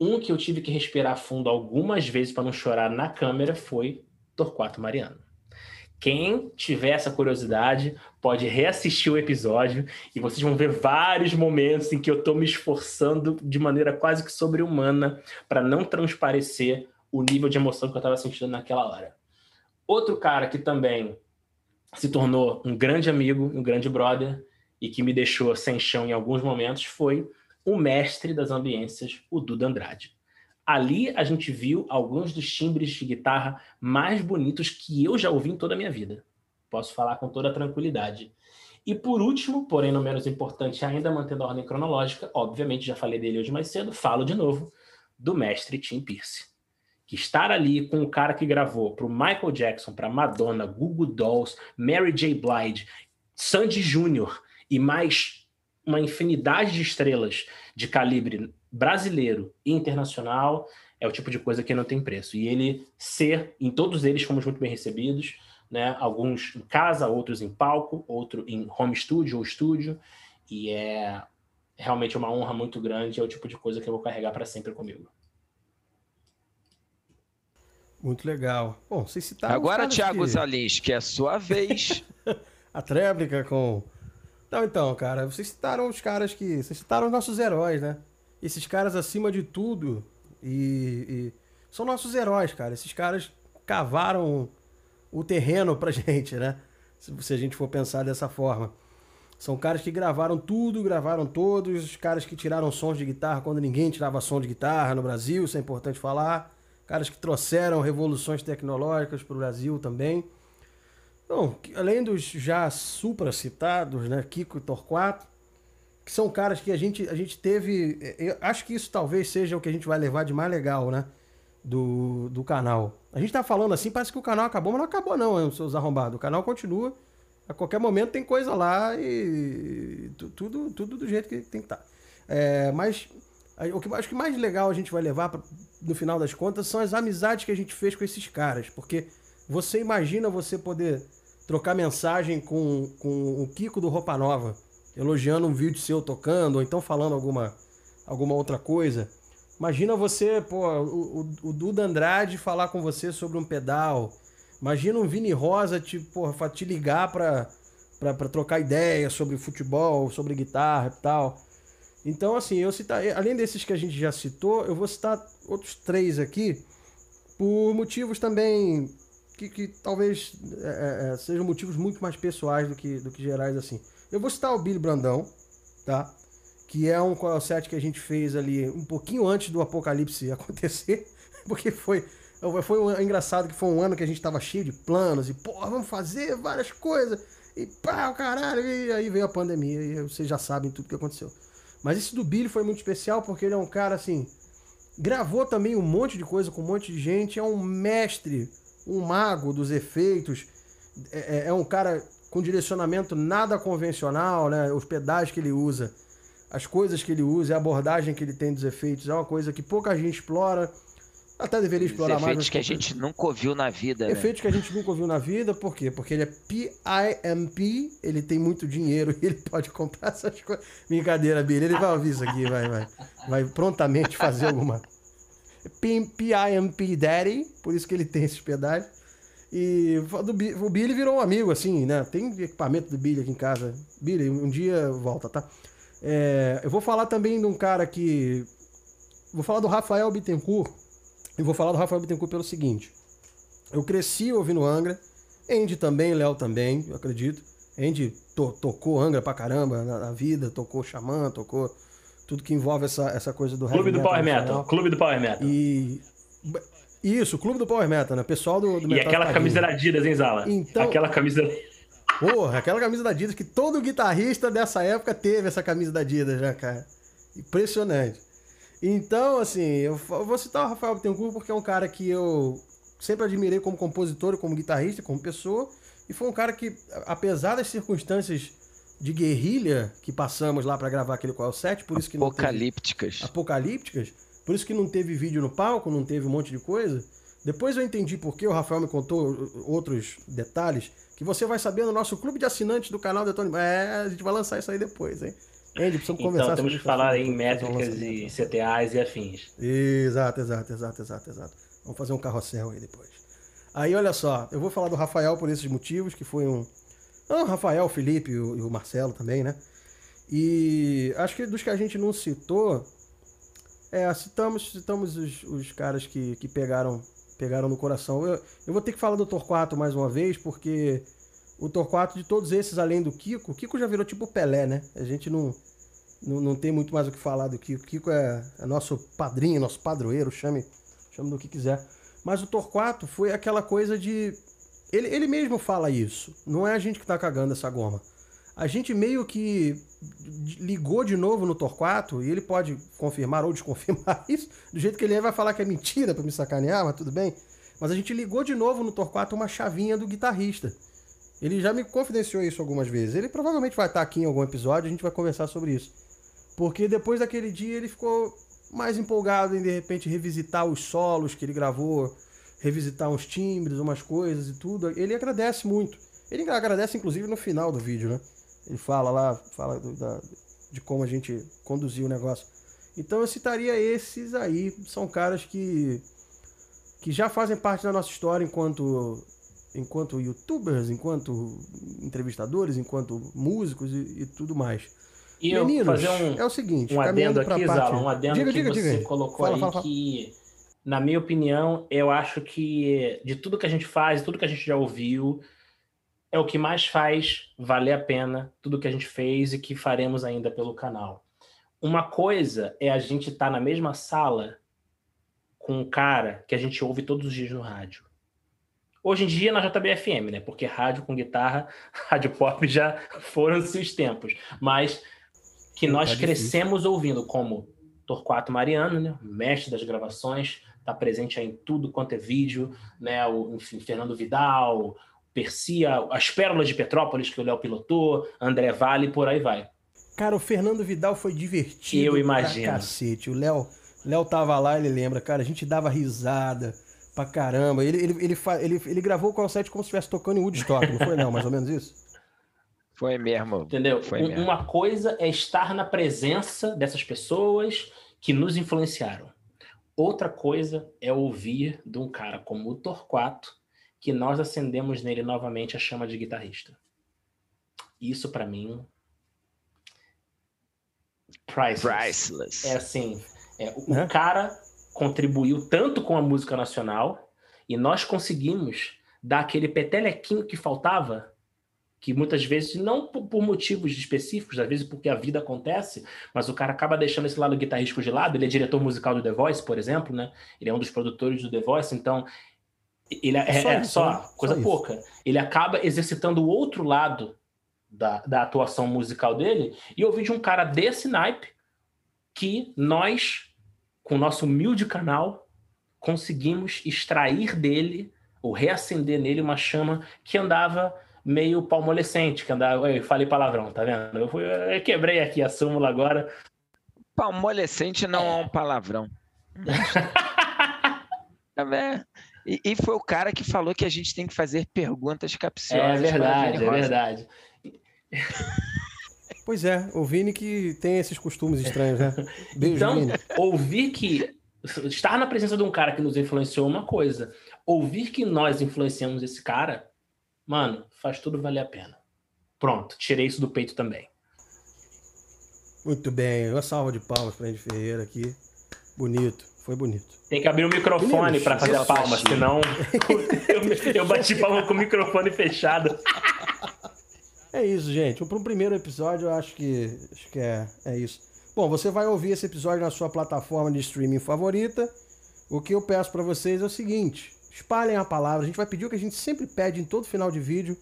[SPEAKER 2] Um que eu tive que respirar fundo algumas vezes para não chorar na câmera foi Torquato Mariano. Quem tiver essa curiosidade pode reassistir o episódio e vocês vão ver vários momentos em que eu estou me esforçando de maneira quase que sobre-humana para não transparecer o nível de emoção que eu estava sentindo naquela hora. Outro cara que também se tornou um grande amigo, um grande brother e que me deixou sem chão em alguns momentos foi o mestre das ambiências, o Duda Andrade. Ali a gente viu alguns dos timbres de guitarra mais bonitos que eu já ouvi em toda a minha vida. Posso falar com toda tranquilidade. E por último, porém não menos importante, ainda mantendo a ordem cronológica, obviamente já falei dele hoje mais cedo, falo de novo, do mestre Tim Pierce. Que estar ali com o cara que gravou para o Michael Jackson, para Madonna, Google Dolls, Mary J. Blige, Sandy Jr. e mais uma infinidade de estrelas de calibre brasileiro e internacional é o tipo de coisa que não tem preço. E ele ser, em todos eles fomos muito bem recebidos, né? Alguns em casa, outros em palco, outro em home studio ou estúdio, e é realmente uma honra muito grande, é o tipo de coisa que eu vou carregar para sempre comigo.
[SPEAKER 1] Muito legal. Bom, vocês citaram.
[SPEAKER 3] Agora, Thiago que... Salins, que é a sua vez.
[SPEAKER 1] a tréplica com. Não, então, cara, vocês citaram os caras que. Vocês citaram os nossos heróis, né? Esses caras, acima de tudo, e, e... são nossos heróis, cara. Esses caras cavaram o terreno pra gente, né? Se, se a gente for pensar dessa forma. São caras que gravaram tudo, gravaram todos, os caras que tiraram sons de guitarra quando ninguém tirava som de guitarra no Brasil, isso é importante falar. Caras que trouxeram revoluções tecnológicas para o Brasil também. Então, além dos já supracitados, né, Kiko e Torquato, que são caras que a gente, a gente teve. Eu acho que isso talvez seja o que a gente vai levar de mais legal, né? Do, do canal. A gente tá falando assim, parece que o canal acabou, mas não acabou, não, seus arrombados. O canal continua. A qualquer momento tem coisa lá e tudo, tudo do jeito que tem que estar. Tá. É, mas o que acho que mais legal a gente vai levar no final das contas são as amizades que a gente fez com esses caras. Porque você imagina você poder trocar mensagem com, com o Kiko do Roupa Nova, elogiando um vídeo seu tocando, ou então falando alguma, alguma outra coisa. Imagina você, pô, o, o, o Duda Andrade falar com você sobre um pedal. Imagina um Vini Rosa te, porra, te ligar pra trocar ideia sobre futebol, sobre guitarra e tal. Então, assim, eu citar, além desses que a gente já citou, eu vou citar outros três aqui, por motivos também que, que talvez é, sejam motivos muito mais pessoais do que, do que gerais, assim. Eu vou citar o Billy Brandão, tá? Que é um qual set que a gente fez ali um pouquinho antes do apocalipse acontecer, porque foi foi um, engraçado que foi um ano que a gente tava cheio de planos e, porra, vamos fazer várias coisas. E pá, caralho, e aí veio a pandemia e vocês já sabem tudo que aconteceu. Mas esse do Billy foi muito especial porque ele é um cara assim. Gravou também um monte de coisa com um monte de gente. É um mestre, um mago dos efeitos. É, é, é um cara com direcionamento nada convencional, né? Os pedais que ele usa, as coisas que ele usa, a abordagem que ele tem dos efeitos. É uma coisa que pouca gente explora. Até deveria explorar
[SPEAKER 3] efeitos
[SPEAKER 1] mais.
[SPEAKER 3] Efeitos que a gente nunca ouviu na vida.
[SPEAKER 1] Né? Efeitos né? que a gente nunca ouviu na vida, por quê? Porque ele é PIMP, ele tem muito dinheiro e ele pode comprar essas coisas. Brincadeira, Billy, ele vai ouvir isso aqui, vai, vai. Vai prontamente fazer alguma. PIMP Daddy, por isso que ele tem esses pedais. E o Billy virou um amigo, assim, né? Tem equipamento do Billy aqui em casa. Billy, um dia volta, tá? É, eu vou falar também de um cara que. Vou falar do Rafael Bittencourt e vou falar do Rafael Bittencourt pelo seguinte. Eu cresci ouvindo Angra. Andy também, Léo também, eu acredito. Andy to tocou Angra pra caramba na, na, vida, tocou Xamã, tocou tudo que envolve essa, essa coisa do
[SPEAKER 2] Clube do Power Metal. Clube do Power Metal.
[SPEAKER 1] E. Isso, Clube do Power Metal, né? Pessoal do, do
[SPEAKER 2] Metal. E aquela camisa da Adidas, hein, Zala? Então... Aquela camisa.
[SPEAKER 1] Porra, aquela camisa da Adidas que todo guitarrista dessa época teve essa camisa da Adidas, né, cara? Impressionante. Então, assim, eu vou citar o Rafael Bittencourt porque é um cara que eu sempre admirei como compositor, como guitarrista, como pessoa. E foi um cara que, apesar das circunstâncias de guerrilha que passamos lá para gravar aquele qual 7, por isso que
[SPEAKER 3] apocalípticas.
[SPEAKER 1] Teve, apocalípticas, por isso que não teve vídeo no palco, não teve um monte de coisa. Depois eu entendi porque o Rafael me contou outros detalhes que você vai saber no nosso clube de assinantes do canal da Tony. É, a gente vai lançar isso aí depois, hein?
[SPEAKER 2] Andy, precisamos então, conversar temos que falar em métricas e CTAs e afins.
[SPEAKER 1] Exato, exato, exato, exato, exato. Vamos fazer um carrossel aí depois. Aí, olha só, eu vou falar do Rafael por esses motivos, que foi um... Ah, o Rafael, o Felipe e o, e o Marcelo também, né? E acho que dos que a gente não citou, é, citamos, citamos os, os caras que, que pegaram pegaram no coração. Eu, eu vou ter que falar do Torquato mais uma vez, porque o Torquato, de todos esses, além do Kiko, o Kiko já virou tipo Pelé, né? A gente não, não, não tem muito mais o que falar do Kiko. O Kiko é, é nosso padrinho, nosso padroeiro, chame, chame do que quiser. Mas o Torquato foi aquela coisa de. Ele, ele mesmo fala isso. Não é a gente que tá cagando essa goma. A gente meio que ligou de novo no Torquato, e ele pode confirmar ou desconfirmar isso, do jeito que ele é, vai falar que é mentira para me sacanear, mas tudo bem. Mas a gente ligou de novo no Torquato uma chavinha do guitarrista. Ele já me confidenciou isso algumas vezes. Ele provavelmente vai estar aqui em algum episódio, a gente vai conversar sobre isso. Porque depois daquele dia ele ficou mais empolgado em de repente revisitar os solos que ele gravou, revisitar uns timbres, umas coisas e tudo. Ele agradece muito. Ele agradece inclusive no final do vídeo, né? Ele fala lá, fala do, da, de como a gente conduziu o negócio. Então eu citaria esses aí, são caras que que já fazem parte da nossa história enquanto enquanto youtubers, enquanto entrevistadores, enquanto músicos e, e tudo mais.
[SPEAKER 2] E Meninos, fazer um,
[SPEAKER 1] é o seguinte,
[SPEAKER 2] um adendo aqui, parte... Zala, um adendo diga, que diga, você diga. colocou fala, aí fala, fala. que, na minha opinião, eu acho que de tudo que a gente faz, tudo que a gente já ouviu, é o que mais faz valer a pena tudo que a gente fez e que faremos ainda pelo canal. Uma coisa é a gente estar tá na mesma sala com um cara que a gente ouve todos os dias no rádio. Hoje em dia na JBFM, né? Porque rádio com guitarra, rádio pop já foram seus tempos. Mas que nós tá crescemos ouvindo como Torquato Mariano, né? mestre das gravações, está presente em tudo quanto é vídeo, né? O, enfim, Fernando Vidal, Persia, as Pérolas de Petrópolis, que o Léo pilotou, André Vale, por aí vai.
[SPEAKER 1] Cara, o Fernando Vidal foi divertido.
[SPEAKER 2] Eu imagino.
[SPEAKER 1] Pra cacete. O Léo, Léo tava lá, ele lembra, cara, a gente dava risada pra caramba. Ele, ele, ele, ele, ele gravou o Concept como se estivesse tocando em Woodstock, não foi não? Mais ou menos isso?
[SPEAKER 3] Foi mesmo.
[SPEAKER 2] Entendeu?
[SPEAKER 3] Foi mesmo.
[SPEAKER 2] Uma coisa é estar na presença dessas pessoas que nos influenciaram. Outra coisa é ouvir de um cara como o Torquato, que nós acendemos nele novamente a chama de guitarrista. Isso para mim priceless. priceless. É assim, é, o, é? cara contribuiu tanto com a música nacional e nós conseguimos dar aquele petelequinho que faltava, que muitas vezes não por motivos específicos, às vezes porque a vida acontece, mas o cara acaba deixando esse lado guitarrístico de lado. Ele é diretor musical do The Voice, por exemplo, né? Ele é um dos produtores do The Voice, então ele é, é, só, é, só né? coisa só pouca. Ele acaba exercitando o outro lado da, da atuação musical dele e ouvir de um cara desse naipe que nós, com o nosso humilde canal, conseguimos extrair dele ou reacender nele uma chama que andava meio palmolescente, que andava. Eu falei palavrão, tá vendo? Eu, fui, eu quebrei aqui a súmula agora.
[SPEAKER 3] Palmolescente não é, é um palavrão. é, e, e, foi o cara que falou que a gente tem que fazer perguntas capciosas.
[SPEAKER 2] É verdade, é verdade.
[SPEAKER 1] Pois é, o Vini que tem esses costumes estranhos, né?
[SPEAKER 2] Beijo, então, Vini. ouvir que. Estar na presença de um cara que nos influenciou é uma coisa. Ouvir que nós influenciamos esse cara, mano, faz tudo valer a pena. Pronto, tirei isso do peito também.
[SPEAKER 1] Muito bem, uma salva de palmas para Andy Ferreira aqui. Bonito. Foi bonito.
[SPEAKER 2] Tem que abrir o microfone para fazer a palma, senão eu, eu bati palma com o microfone fechado.
[SPEAKER 1] É isso, gente. Para um primeiro episódio, eu acho que, acho que é, é isso. Bom, você vai ouvir esse episódio na sua plataforma de streaming favorita. O que eu peço para vocês é o seguinte: espalhem a palavra. A gente vai pedir o que a gente sempre pede em todo final de vídeo.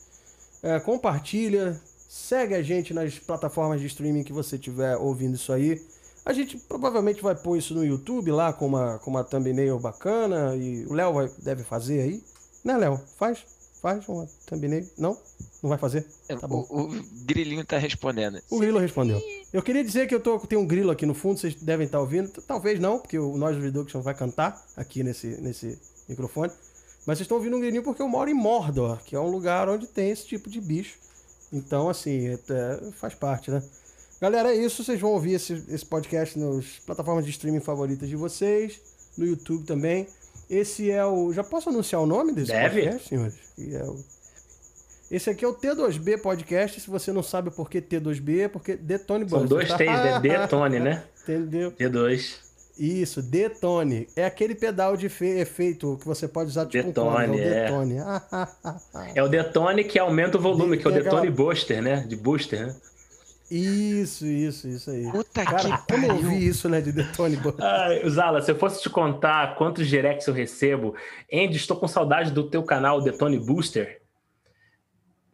[SPEAKER 1] É, compartilha, segue a gente nas plataformas de streaming que você estiver ouvindo isso aí. A gente provavelmente vai pôr isso no YouTube lá com uma, com uma thumbnail bacana e o Léo deve fazer aí. Né, Léo? Faz? Faz uma thumbnail? Não? Não vai fazer?
[SPEAKER 3] É, tá bom. O, o grilinho tá respondendo.
[SPEAKER 1] O grilo respondeu. Eu queria dizer que eu tô, tenho um grilo aqui no fundo, vocês devem estar tá ouvindo. Talvez não, porque o Nós Reduction vai cantar aqui nesse, nesse microfone. Mas vocês estão ouvindo um grilinho porque eu moro em Mordor, que é um lugar onde tem esse tipo de bicho. Então, assim, é, faz parte, né? Galera, é isso. Vocês vão ouvir esse, esse podcast nas plataformas de streaming favoritas de vocês, no YouTube também. Esse é o. Já posso anunciar o nome desse
[SPEAKER 2] Deve.
[SPEAKER 1] podcast, senhores? É o... Esse aqui é o T2B Podcast. Se você não sabe por que T2B, é porque Detone
[SPEAKER 2] São dois T's, é Detone, né?
[SPEAKER 1] Entendeu?
[SPEAKER 2] T2.
[SPEAKER 1] Isso, detone. É aquele pedal de efeito que você pode usar tipo
[SPEAKER 2] detone, um é o
[SPEAKER 1] é.
[SPEAKER 2] detone. é o detone que aumenta o volume, de, que é o detone aquela... booster, né? De booster, né?
[SPEAKER 1] Isso, isso, isso aí.
[SPEAKER 3] Puta Cara, que
[SPEAKER 1] como eu vi isso, né, de Detone
[SPEAKER 2] Ai, Zala, se eu fosse te contar quantos directs eu recebo, Andy, estou com saudade do teu canal Detone Booster.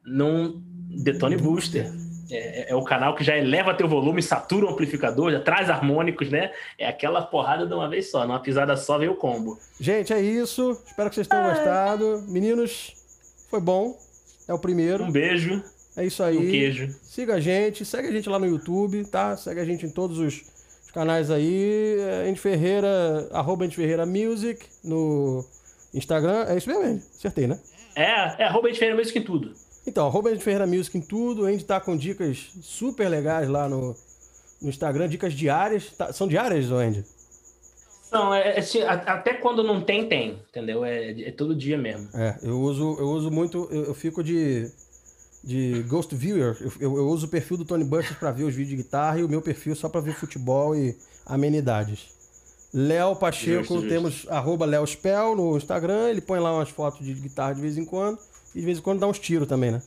[SPEAKER 2] Num Detone Booster. É, é, o canal que já eleva teu volume, satura o amplificador, já traz harmônicos, né? É aquela porrada de uma vez só, numa pisada só veio o combo.
[SPEAKER 1] Gente, é isso. Espero que vocês tenham Ai. gostado. Meninos, foi bom. É o primeiro.
[SPEAKER 2] Um beijo.
[SPEAKER 1] É isso aí.
[SPEAKER 2] Um queijo.
[SPEAKER 1] Siga a gente, segue a gente lá no YouTube, tá? Segue a gente em todos os, os canais aí. É, Andy Ferreira, arroba Andy Ferreira Music no Instagram. É isso mesmo, Andy? Acertei, né?
[SPEAKER 2] É, é arroba Andy Ferreira Music em tudo.
[SPEAKER 1] Então, arroba Andy Ferreira Music em tudo. A gente tá com dicas super legais lá no, no Instagram, dicas diárias. Tá, são diárias, Andy?
[SPEAKER 2] Não, é, é, até quando não tem, tem, entendeu? É, é, todo dia mesmo.
[SPEAKER 1] É, eu uso, eu uso muito, eu, eu fico de de Ghost Viewer. Eu, eu, eu uso o perfil do Tony Busters para ver os vídeos de guitarra e o meu perfil só para ver futebol e amenidades. Léo Pacheco, justo, temos justo. arroba Léo Spell no Instagram, ele põe lá umas fotos de guitarra de vez em quando e de vez em quando dá uns tiros também, né?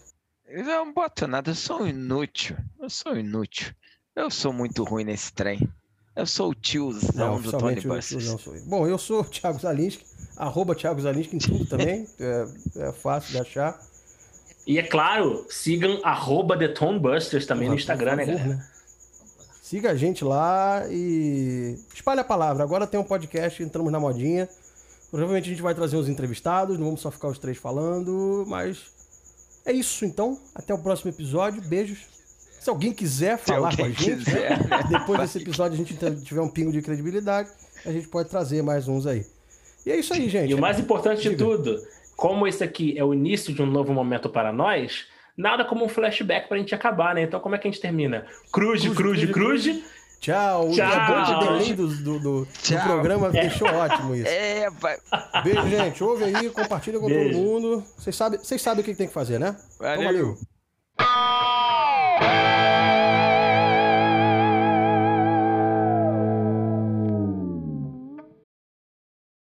[SPEAKER 3] Eu não boto nada, eu sou inútil. Eu sou inútil. Eu sou muito ruim nesse trem. Eu sou o tiozão não, do Tony Busters.
[SPEAKER 1] Bom, eu sou o Thiago Zalinski, arroba Thiago Zalinski em tudo também. é, é fácil de achar.
[SPEAKER 2] E é claro, sigam arroba The Busters também no Instagram, né, galera? Né?
[SPEAKER 1] Siga a gente lá e espalhe a palavra. Agora tem um podcast, entramos na modinha. Provavelmente a gente vai trazer uns entrevistados, não vamos só ficar os três falando, mas é isso então. Até o próximo episódio. Beijos. Se alguém quiser falar alguém com a gente, quiser, né? depois desse episódio a gente tiver um pingo de credibilidade, a gente pode trazer mais uns aí. E é isso aí, gente.
[SPEAKER 2] E o mais importante Diga. de tudo, como esse aqui é o início de um novo momento para nós, nada como um flashback para a gente acabar, né? Então, como é que a gente termina? Cruze, cruze, cruze.
[SPEAKER 1] Tchau. Tchau. Bom de delay do, do, do, do programa, é. deixou ótimo isso.
[SPEAKER 3] É, vai.
[SPEAKER 1] Beijo, gente. Ouve aí, compartilha com Beijo. todo mundo. Vocês sabem, vocês sabem o que tem que fazer, né?
[SPEAKER 3] Valeu. Então, valeu.